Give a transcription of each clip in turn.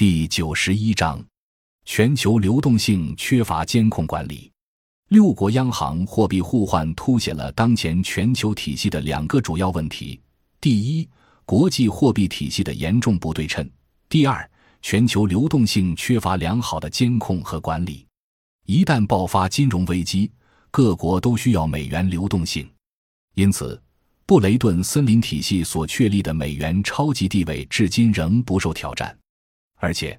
第九十一章：全球流动性缺乏监控管理。六国央行货币互换凸显了当前全球体系的两个主要问题：第一，国际货币体系的严重不对称；第二，全球流动性缺乏良好的监控和管理。一旦爆发金融危机，各国都需要美元流动性，因此，布雷顿森林体系所确立的美元超级地位至今仍不受挑战。而且，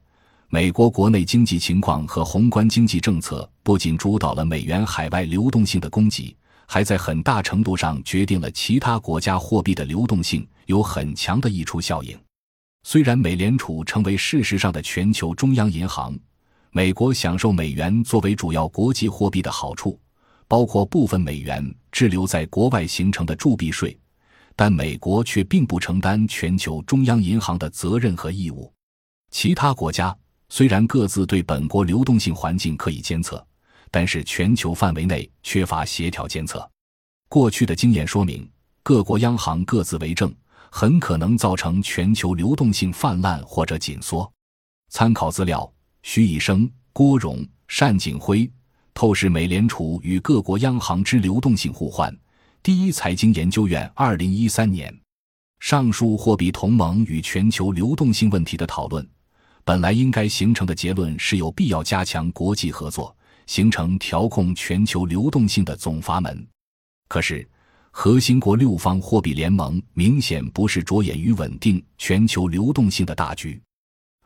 美国国内经济情况和宏观经济政策不仅主导了美元海外流动性的供给，还在很大程度上决定了其他国家货币的流动性，有很强的溢出效应。虽然美联储成为事实上的全球中央银行，美国享受美元作为主要国际货币的好处，包括部分美元滞留在国外形成的铸币税，但美国却并不承担全球中央银行的责任和义务。其他国家。虽然各自对本国流动性环境可以监测，但是全球范围内缺乏协调监测。过去的经验说明，各国央行各自为政，很可能造成全球流动性泛滥或者紧缩。参考资料：徐以升、郭荣、单景辉，《透视美联储与各国央行之流动性互换》，第一财经研究院，二零一三年。上述货币同盟与全球流动性问题的讨论。本来应该形成的结论是有必要加强国际合作，形成调控全球流动性的总阀门。可是，核心国六方货币联盟明显不是着眼于稳定全球流动性的大局，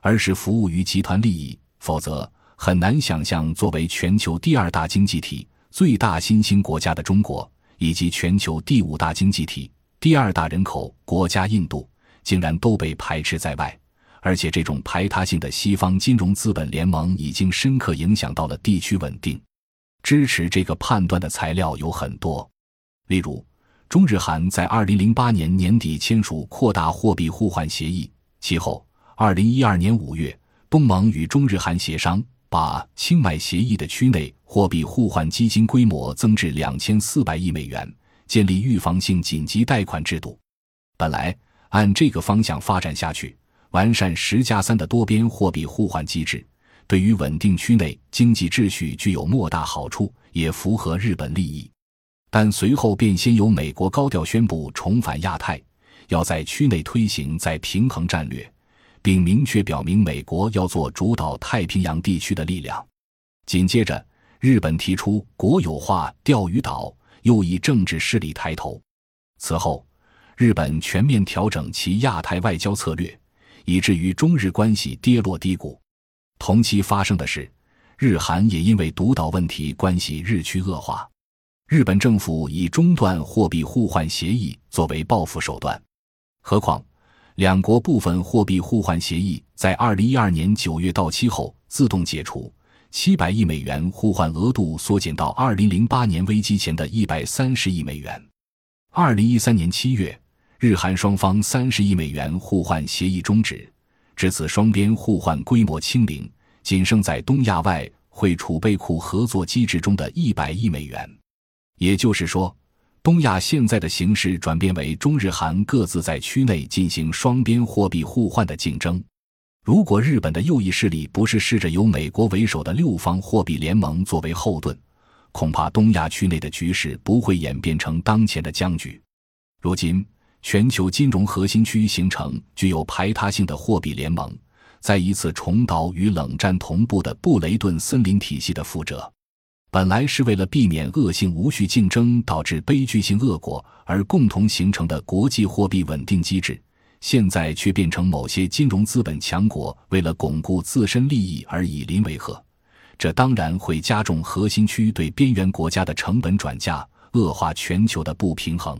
而是服务于集团利益。否则，很难想象作为全球第二大经济体、最大新兴国家的中国，以及全球第五大经济体、第二大人口国家印度，竟然都被排斥在外。而且，这种排他性的西方金融资本联盟已经深刻影响到了地区稳定。支持这个判断的材料有很多，例如，中日韩在二零零八年年底签署扩大货币互换协议，其后，二零一二年五月，东盟与中日韩协商，把清迈协议的区内货币互换基金规模增至两千四百亿美元，建立预防性紧急贷款制度。本来按这个方向发展下去。完善“十加三”的多边货币互换机制，对于稳定区内经济秩序具有莫大好处，也符合日本利益。但随后便先由美国高调宣布重返亚太，要在区内推行再平衡战略，并明确表明美国要做主导太平洋地区的力量。紧接着，日本提出国有化钓鱼岛，又以政治势力抬头。此后，日本全面调整其亚太外交策略。以至于中日关系跌落低谷。同期发生的是，日韩也因为独岛问题关系日趋恶化。日本政府以中断货币互换协议作为报复手段。何况，两国部分货币互换协议在二零一二年九月到期后自动解除，七百亿美元互换额度缩减到二零零八年危机前的一百三十亿美元。二零一三年七月。日韩双方三十亿美元互换协议终止，至此双边互换规模清零，仅剩在东亚外汇储备库合作机制中的一百亿美元。也就是说，东亚现在的形势转变为中日韩各自在区内进行双边货币互换的竞争。如果日本的右翼势力不是试着由美国为首的六方货币联盟作为后盾，恐怕东亚区内的局势不会演变成当前的僵局。如今。全球金融核心区形成具有排他性的货币联盟，再一次重蹈与冷战同步的布雷顿森林体系的覆辙。本来是为了避免恶性无序竞争导致悲剧性恶果而共同形成的国际货币稳定机制，现在却变成某些金融资本强国为了巩固自身利益而以邻为壑。这当然会加重核心区对边缘国家的成本转嫁，恶化全球的不平衡。